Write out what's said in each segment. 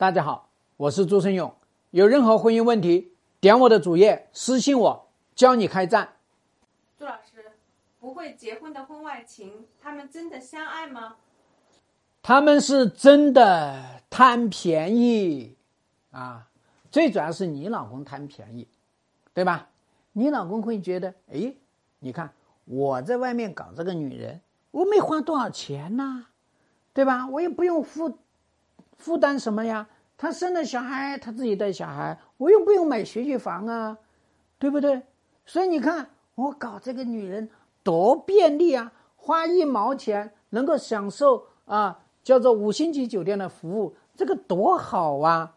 大家好，我是朱生勇。有任何婚姻问题，点我的主页私信我，教你开战。朱老师，不会结婚的婚外情，他们真的相爱吗？他们是真的贪便宜啊！最主要是你老公贪便宜，对吧？你老公会觉得，哎，你看我在外面搞这个女人，我没花多少钱呐，对吧？我也不用付。负担什么呀？他生了小孩，他自己带小孩，我又不用买学区房啊，对不对？所以你看，我搞这个女人多便利啊！花一毛钱能够享受啊，叫做五星级酒店的服务，这个多好啊，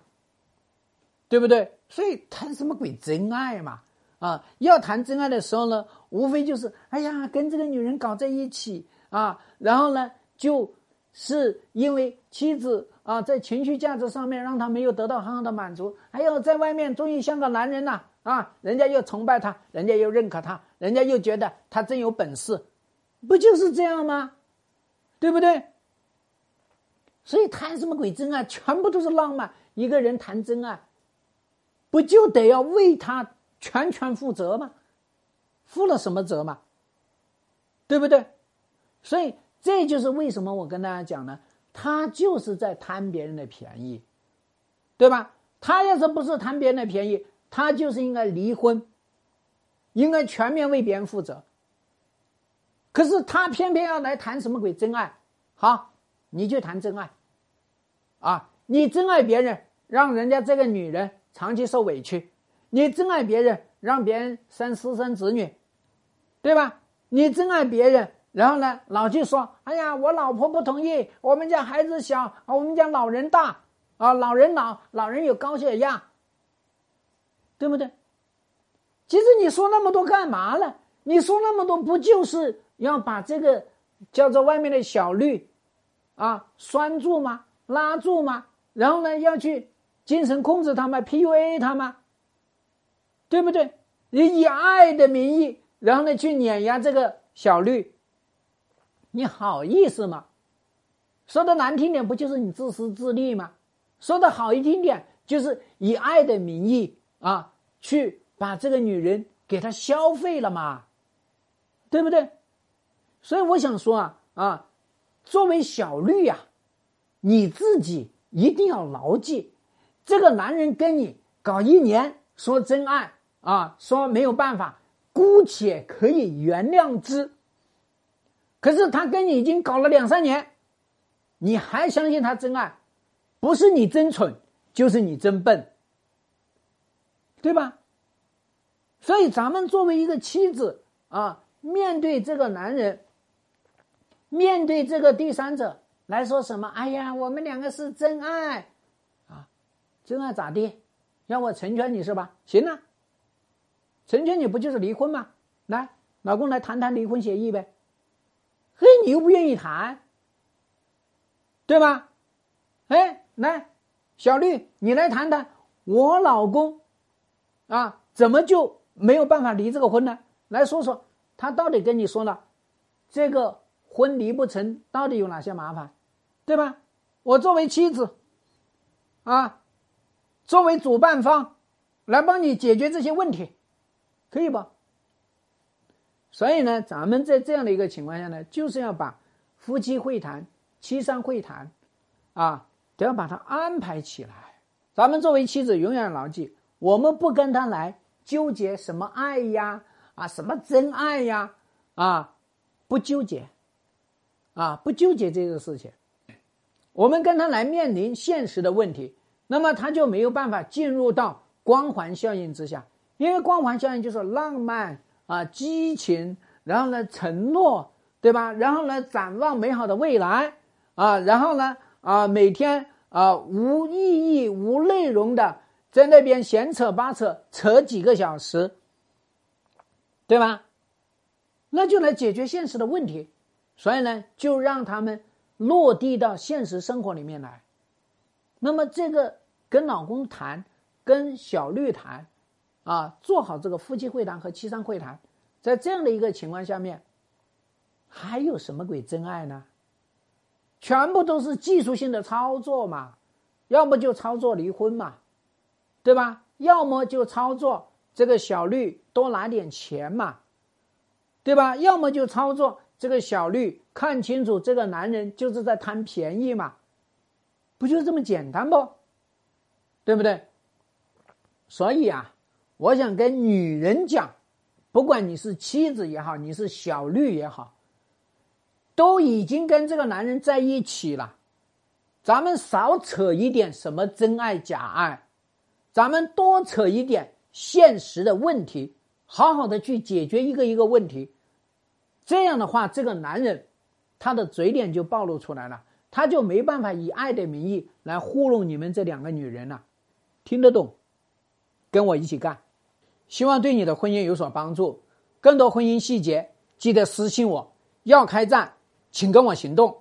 对不对？所以谈什么鬼真爱嘛？啊，要谈真爱的时候呢，无非就是哎呀，跟这个女人搞在一起啊，然后呢，就是因为妻子。啊，在情绪价值上面让他没有得到很好的满足，还有在外面终于像个男人了啊，人家又崇拜他，人家又认可他，人家又觉得他真有本事，不就是这样吗？对不对？所以谈什么鬼真爱，全部都是浪漫。一个人谈真爱，不就得要为他全权负责吗？负了什么责嘛？对不对？所以这就是为什么我跟大家讲呢。他就是在贪别人的便宜，对吧？他要是不是贪别人的便宜，他就是应该离婚，应该全面为别人负责。可是他偏偏要来谈什么鬼真爱？好，你就谈真爱，啊，你真爱别人，让人家这个女人长期受委屈；你真爱别人，让别人生私生子女，对吧？你真爱别人。然后呢，老去说：“哎呀，我老婆不同意，我们家孩子小，我们家老人大，啊，老人老，老人有高血压，对不对？其实你说那么多干嘛呢？你说那么多，不就是要把这个叫做外面的小绿，啊，拴住吗？拉住吗？然后呢，要去精神控制他们，PUA 他们，对不对？你以爱的名义，然后呢，去碾压这个小绿。”你好意思吗？说的难听点，不就是你自私自利吗？说的好一听点，就是以爱的名义啊，去把这个女人给她消费了嘛，对不对？所以我想说啊啊，作为小绿呀，你自己一定要牢记，这个男人跟你搞一年，说真爱啊，说没有办法，姑且可以原谅之。可是他跟你已经搞了两三年，你还相信他真爱？不是你真蠢，就是你真笨，对吧？所以咱们作为一个妻子啊，面对这个男人，面对这个第三者来说什么？哎呀，我们两个是真爱啊，真爱咋地？要我成全你是吧？行啊，成全你不就是离婚吗？来，老公来谈谈离婚协议呗。你又不愿意谈，对吧？哎，来，小绿，你来谈谈，我老公啊，怎么就没有办法离这个婚呢？来说说，他到底跟你说了，这个婚离不成，到底有哪些麻烦，对吧？我作为妻子，啊，作为主办方，来帮你解决这些问题，可以不？所以呢，咱们在这样的一个情况下呢，就是要把夫妻会谈、妻商会谈，啊，都要把它安排起来。咱们作为妻子，永远牢记，我们不跟他来纠结什么爱呀，啊，什么真爱呀，啊，不纠结，啊，不纠结这个事情。我们跟他来面临现实的问题，那么他就没有办法进入到光环效应之下，因为光环效应就是浪漫。啊，激情，然后呢，承诺，对吧？然后呢，展望美好的未来，啊，然后呢，啊，每天啊，无意义、无内容的在那边闲扯八扯，扯几个小时，对吧？那就来解决现实的问题，所以呢，就让他们落地到现实生活里面来。那么，这个跟老公谈，跟小绿谈。啊，做好这个夫妻会谈和妻商会谈，在这样的一个情况下面，还有什么鬼真爱呢？全部都是技术性的操作嘛，要么就操作离婚嘛，对吧？要么就操作这个小绿多拿点钱嘛，对吧？要么就操作这个小绿看清楚这个男人就是在贪便宜嘛，不就这么简单不？对不对？所以啊，我想跟女人讲，不管你是妻子也好，你是小绿也好，都已经跟这个男人在一起了。咱们少扯一点什么真爱假爱，咱们多扯一点现实的问题，好好的去解决一个一个问题。这样的话，这个男人他的嘴脸就暴露出来了，他就没办法以爱的名义来糊弄你们这两个女人了。听得懂，跟我一起干，希望对你的婚姻有所帮助。更多婚姻细节，记得私信我。要开战，请跟我行动。